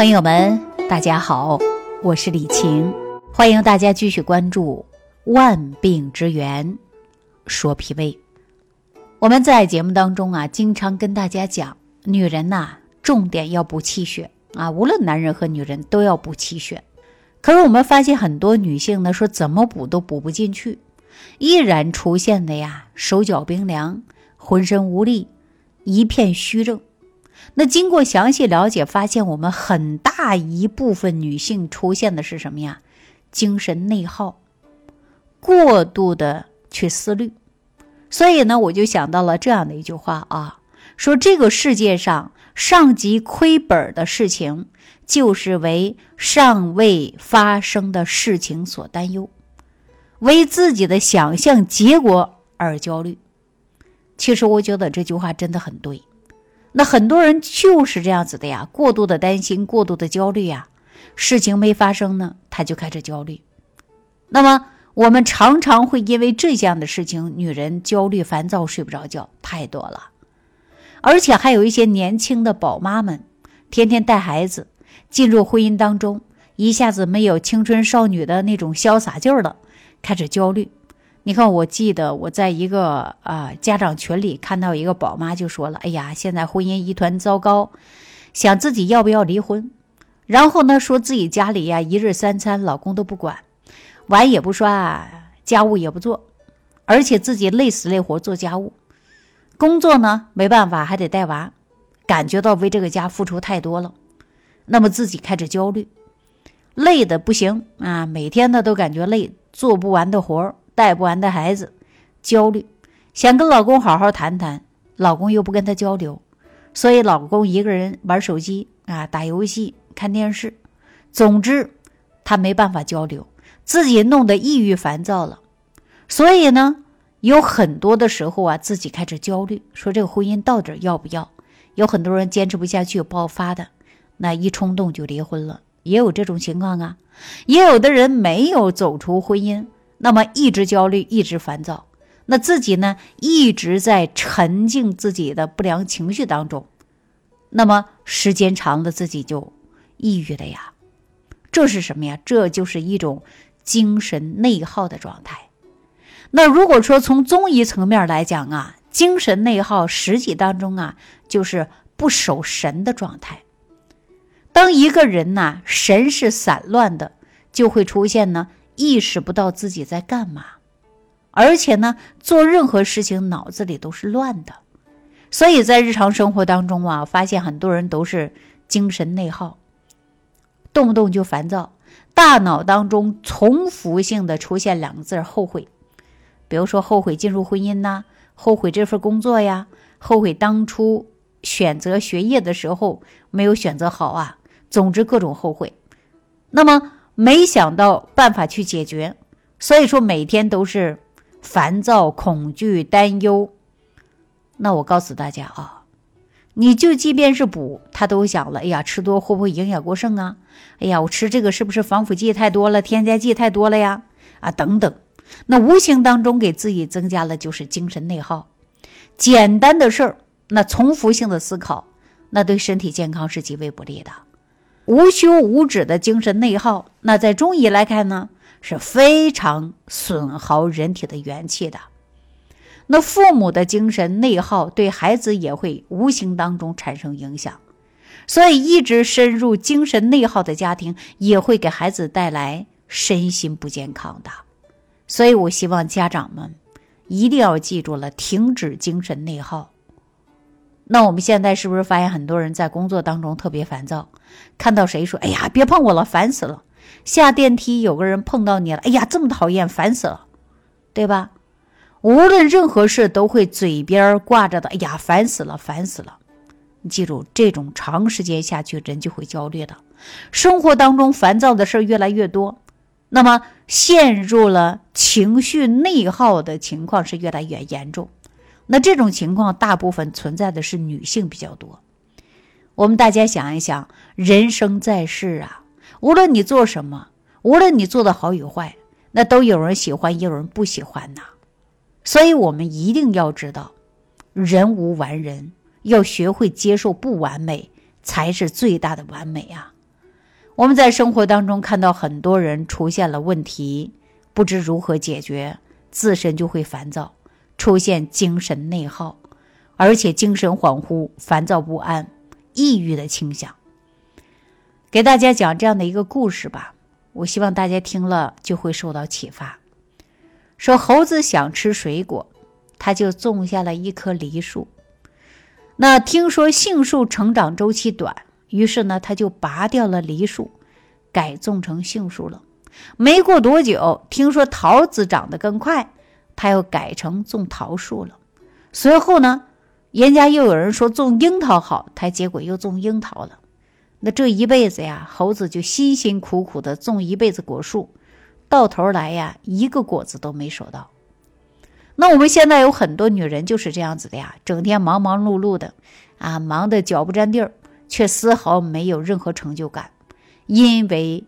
朋友们，大家好，我是李晴，欢迎大家继续关注《万病之源说脾胃》。我们在节目当中啊，经常跟大家讲，女人呐，重点要补气血啊，无论男人和女人都要补气血。可是我们发现很多女性呢，说怎么补都补不进去，依然出现的呀，手脚冰凉，浑身无力，一片虚症。那经过详细了解，发现我们很大一部分女性出现的是什么呀？精神内耗，过度的去思虑。所以呢，我就想到了这样的一句话啊，说这个世界上上级亏本的事情，就是为尚未发生的事情所担忧，为自己的想象结果而焦虑。其实我觉得这句话真的很对。那很多人就是这样子的呀，过度的担心，过度的焦虑呀，事情没发生呢，他就开始焦虑。那么我们常常会因为这样的事情，女人焦虑、烦躁、睡不着觉，太多了。而且还有一些年轻的宝妈们，天天带孩子进入婚姻当中，一下子没有青春少女的那种潇洒劲儿了，开始焦虑。你看，我记得我在一个啊家长群里看到一个宝妈就说了：“哎呀，现在婚姻一团糟糕，想自己要不要离婚？然后呢，说自己家里呀一日三餐老公都不管，碗也不刷，家务也不做，而且自己累死累活做家务，工作呢没办法还得带娃，感觉到为这个家付出太多了，那么自己开始焦虑，累的不行啊，每天呢都感觉累，做不完的活儿。”带不完的孩子，焦虑，想跟老公好好谈谈，老公又不跟他交流，所以老公一个人玩手机啊，打游戏、看电视，总之他没办法交流，自己弄得抑郁烦躁了。所以呢，有很多的时候啊，自己开始焦虑，说这个婚姻到底要不要？有很多人坚持不下去爆发的，那一冲动就离婚了，也有这种情况啊。也有的人没有走出婚姻。那么一直焦虑，一直烦躁，那自己呢一直在沉浸自己的不良情绪当中，那么时间长了，自己就抑郁了呀。这是什么呀？这就是一种精神内耗的状态。那如果说从中医层面来讲啊，精神内耗实际当中啊，就是不守神的状态。当一个人呐神是散乱的，就会出现呢。意识不到自己在干嘛，而且呢，做任何事情脑子里都是乱的，所以在日常生活当中啊，发现很多人都是精神内耗，动不动就烦躁，大脑当中重复性的出现两个字后悔，比如说后悔进入婚姻呐，后悔这份工作呀，后悔当初选择学业的时候没有选择好啊，总之各种后悔，那么。没想到办法去解决，所以说每天都是烦躁、恐惧、担忧。那我告诉大家啊，你就即便是补，他都想了，哎呀，吃多会不会营养过剩啊？哎呀，我吃这个是不是防腐剂太多了，添加剂太多了呀？啊，等等，那无形当中给自己增加了就是精神内耗。简单的事儿，那重复性的思考，那对身体健康是极为不利的。无休无止的精神内耗，那在中医来看呢，是非常损耗人体的元气的。那父母的精神内耗对孩子也会无形当中产生影响，所以一直深入精神内耗的家庭也会给孩子带来身心不健康的。所以我希望家长们一定要记住了，停止精神内耗。那我们现在是不是发现很多人在工作当中特别烦躁？看到谁说：“哎呀，别碰我了，烦死了！”下电梯有个人碰到你了，哎呀，这么讨厌，烦死了，对吧？无论任何事都会嘴边挂着的，哎呀，烦死了，烦死了！你记住，这种长时间下去，人就会焦虑的。生活当中烦躁的事越来越多，那么陷入了情绪内耗的情况是越来越严重。那这种情况大部分存在的是女性比较多。我们大家想一想，人生在世啊，无论你做什么，无论你做的好与坏，那都有人喜欢，也有人不喜欢呐。所以，我们一定要知道，人无完人，要学会接受不完美，才是最大的完美啊。我们在生活当中看到很多人出现了问题，不知如何解决，自身就会烦躁，出现精神内耗，而且精神恍惚、烦躁不安、抑郁的倾向。给大家讲这样的一个故事吧，我希望大家听了就会受到启发。说猴子想吃水果，他就种下了一棵梨树。那听说杏树成长周期短。于是呢，他就拔掉了梨树，改种成杏树了。没过多久，听说桃子长得更快，他又改成种桃树了。随后呢，人家又有人说种樱桃好，他结果又种樱桃了。那这一辈子呀，猴子就辛辛苦苦的种一辈子果树，到头来呀，一个果子都没收到。那我们现在有很多女人就是这样子的呀，整天忙忙碌碌的，啊，忙得脚不沾地儿。却丝毫没有任何成就感，因为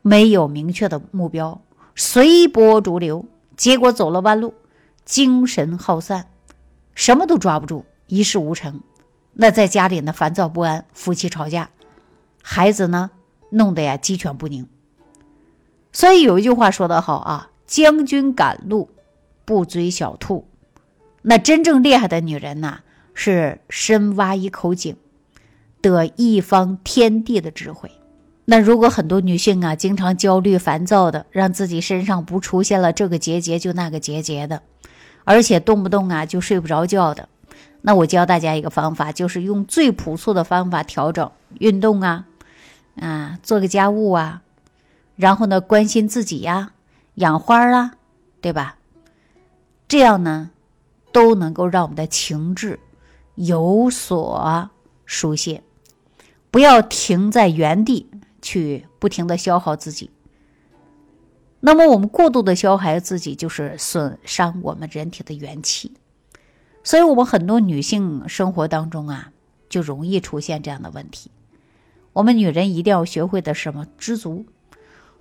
没有明确的目标，随波逐流，结果走了弯路，精神耗散，什么都抓不住，一事无成。那在家里呢，烦躁不安，夫妻吵架，孩子呢，弄得呀鸡犬不宁。所以有一句话说得好啊：“将军赶路，不追小兔。”那真正厉害的女人呐，是深挖一口井。得一方天地的智慧。那如果很多女性啊，经常焦虑烦躁的，让自己身上不出现了这个结节就那个结节的，而且动不动啊就睡不着觉的，那我教大家一个方法，就是用最朴素的方法调整：运动啊，啊，做个家务啊，然后呢，关心自己呀，养花啊，对吧？这样呢，都能够让我们的情志有所疏泄。不要停在原地去不停的消耗自己，那么我们过度的消耗自己，就是损伤我们人体的元气。所以，我们很多女性生活当中啊，就容易出现这样的问题。我们女人一定要学会的什么？知足。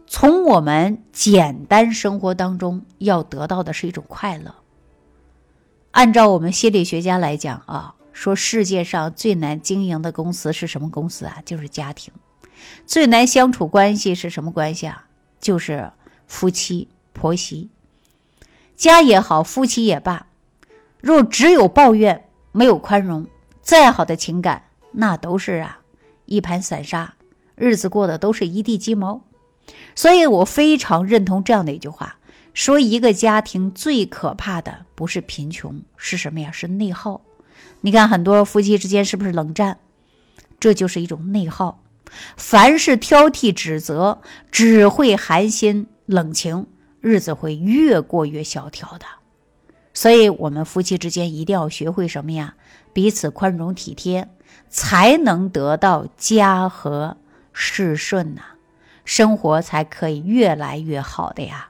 从我们简单生活当中要得到的是一种快乐。按照我们心理学家来讲啊。说世界上最难经营的公司是什么公司啊？就是家庭。最难相处关系是什么关系啊？就是夫妻婆媳。家也好，夫妻也罢，若只有抱怨，没有宽容，再好的情感，那都是啊一盘散沙，日子过得都是一地鸡毛。所以我非常认同这样的一句话：说一个家庭最可怕的不是贫穷，是什么呀？是内耗。你看，很多夫妻之间是不是冷战？这就是一种内耗。凡是挑剔、指责，只会寒心冷情，日子会越过越萧条的。所以，我们夫妻之间一定要学会什么呀？彼此宽容体贴，才能得到家和事顺呐，生活才可以越来越好的呀。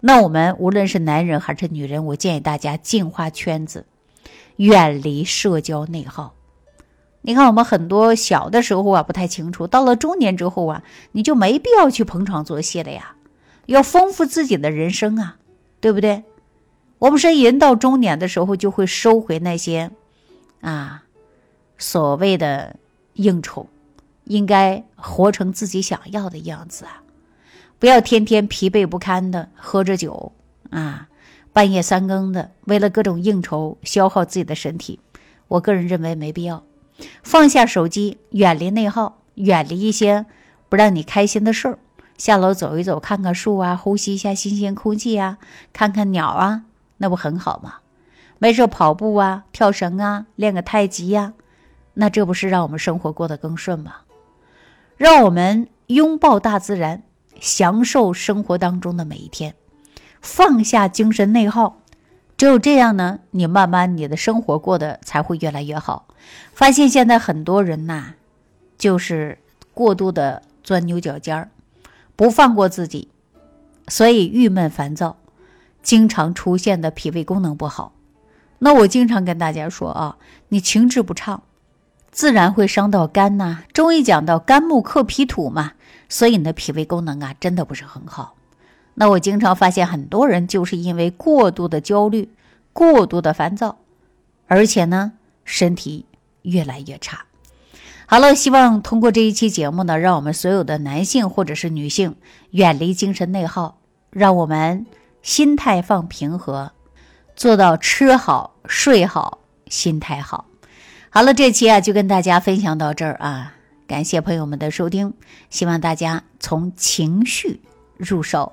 那我们无论是男人还是女人，我建议大家净化圈子。远离社交内耗。你看，我们很多小的时候啊不太清楚，到了中年之后啊，你就没必要去捧场作戏了呀，要丰富自己的人生啊，对不对？我们说，人到中年的时候就会收回那些啊所谓的应酬，应该活成自己想要的样子啊，不要天天疲惫不堪的喝着酒啊。半夜三更的，为了各种应酬消耗自己的身体，我个人认为没必要。放下手机，远离内耗，远离一些不让你开心的事儿。下楼走一走，看看树啊，呼吸一下新鲜空气啊，看看鸟啊，那不很好吗？没事跑步啊，跳绳啊，练个太极呀，那这不是让我们生活过得更顺吗？让我们拥抱大自然，享受生活当中的每一天。放下精神内耗，只有这样呢，你慢慢你的生活过得才会越来越好。发现现在很多人呐，就是过度的钻牛角尖儿，不放过自己，所以郁闷烦躁，经常出现的脾胃功能不好。那我经常跟大家说啊，你情志不畅，自然会伤到肝呐。中医讲到肝木克脾土嘛，所以你的脾胃功能啊，真的不是很好。那我经常发现，很多人就是因为过度的焦虑、过度的烦躁，而且呢，身体越来越差。好了，希望通过这一期节目呢，让我们所有的男性或者是女性远离精神内耗，让我们心态放平和，做到吃好睡好，心态好。好了，这期啊就跟大家分享到这儿啊，感谢朋友们的收听，希望大家从情绪入手，